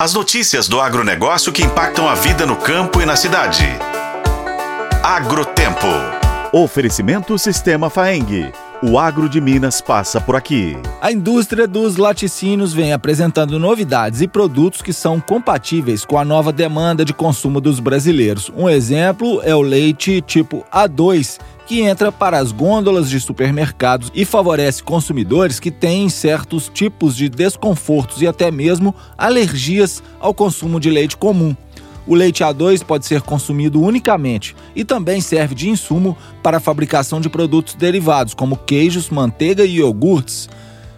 As notícias do agronegócio que impactam a vida no campo e na cidade. Agrotempo. Oferecimento Sistema Faeng. O agro de Minas passa por aqui. A indústria dos laticínios vem apresentando novidades e produtos que são compatíveis com a nova demanda de consumo dos brasileiros. Um exemplo é o leite tipo A2, que entra para as gôndolas de supermercados e favorece consumidores que têm certos tipos de desconfortos e até mesmo alergias ao consumo de leite comum. O leite A2 pode ser consumido unicamente e também serve de insumo para a fabricação de produtos derivados, como queijos, manteiga e iogurtes.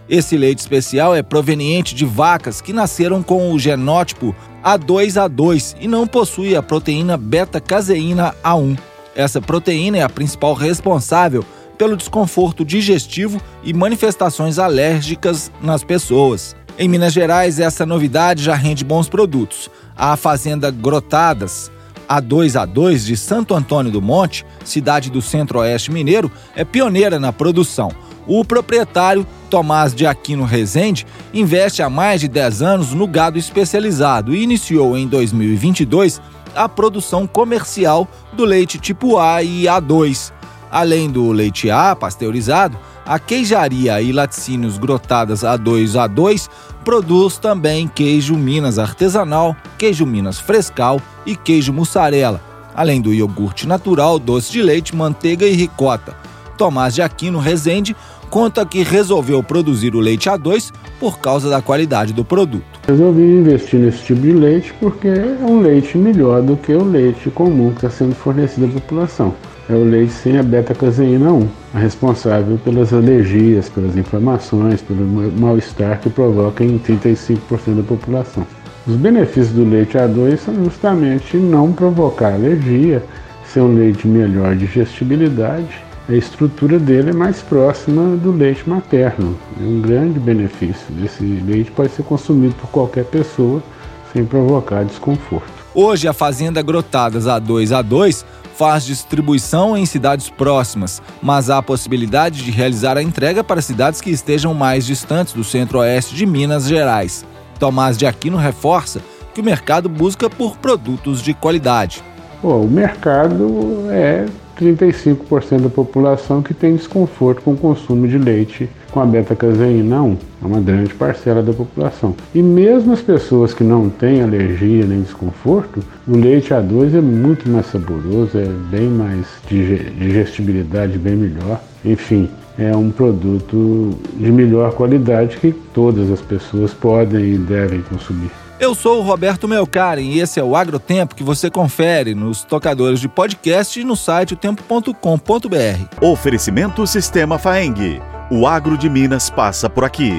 Esse leite especial é proveniente de vacas que nasceram com o genótipo A2A2 e não possui a proteína beta-caseína A1. Essa proteína é a principal responsável pelo desconforto digestivo e manifestações alérgicas nas pessoas. Em Minas Gerais, essa novidade já rende bons produtos. A Fazenda Grotadas, a 2 a 2 de Santo Antônio do Monte, cidade do Centro-Oeste Mineiro, é pioneira na produção. O proprietário, Tomás de Aquino Rezende, investe há mais de 10 anos no gado especializado e iniciou em 2022 a produção comercial do leite tipo A e A2. Além do leite A pasteurizado, a queijaria e laticínios grotadas A2A2 produz também queijo Minas artesanal, queijo Minas frescal e queijo mussarela, além do iogurte natural, doce de leite, manteiga e ricota. Tomás de Aquino Rezende conta que resolveu produzir o leite A2 por causa da qualidade do produto. Resolvi investir nesse tipo de leite porque é um leite melhor do que o leite comum que está sendo fornecido à população. É o leite sem a beta-caseína 1, a responsável pelas alergias, pelas inflamações, pelo mal-estar que provoca em 35% da população. Os benefícios do leite A2 são justamente não provocar alergia, ser um leite melhor digestibilidade a estrutura dele é mais próxima do leite materno. É um grande benefício. Esse leite pode ser consumido por qualquer pessoa sem provocar desconforto. Hoje, a Fazenda Grotadas A2A2 faz distribuição em cidades próximas, mas há a possibilidade de realizar a entrega para cidades que estejam mais distantes do centro-oeste de Minas Gerais. Tomás de Aquino reforça que o mercado busca por produtos de qualidade. Bom, o mercado é 35% da população que tem desconforto com o consumo de leite com a beta-caseína 1. É uma grande parcela da população. E mesmo as pessoas que não têm alergia nem desconforto, o leite A2 é muito mais saboroso, é bem mais digestibilidade bem melhor. Enfim, é um produto de melhor qualidade que todas as pessoas podem e devem consumir. Eu sou o Roberto Melcaren e esse é o Agrotempo que você confere nos tocadores de podcast e no site tempo.com.br. Oferecimento Sistema Faeng. O agro de Minas passa por aqui.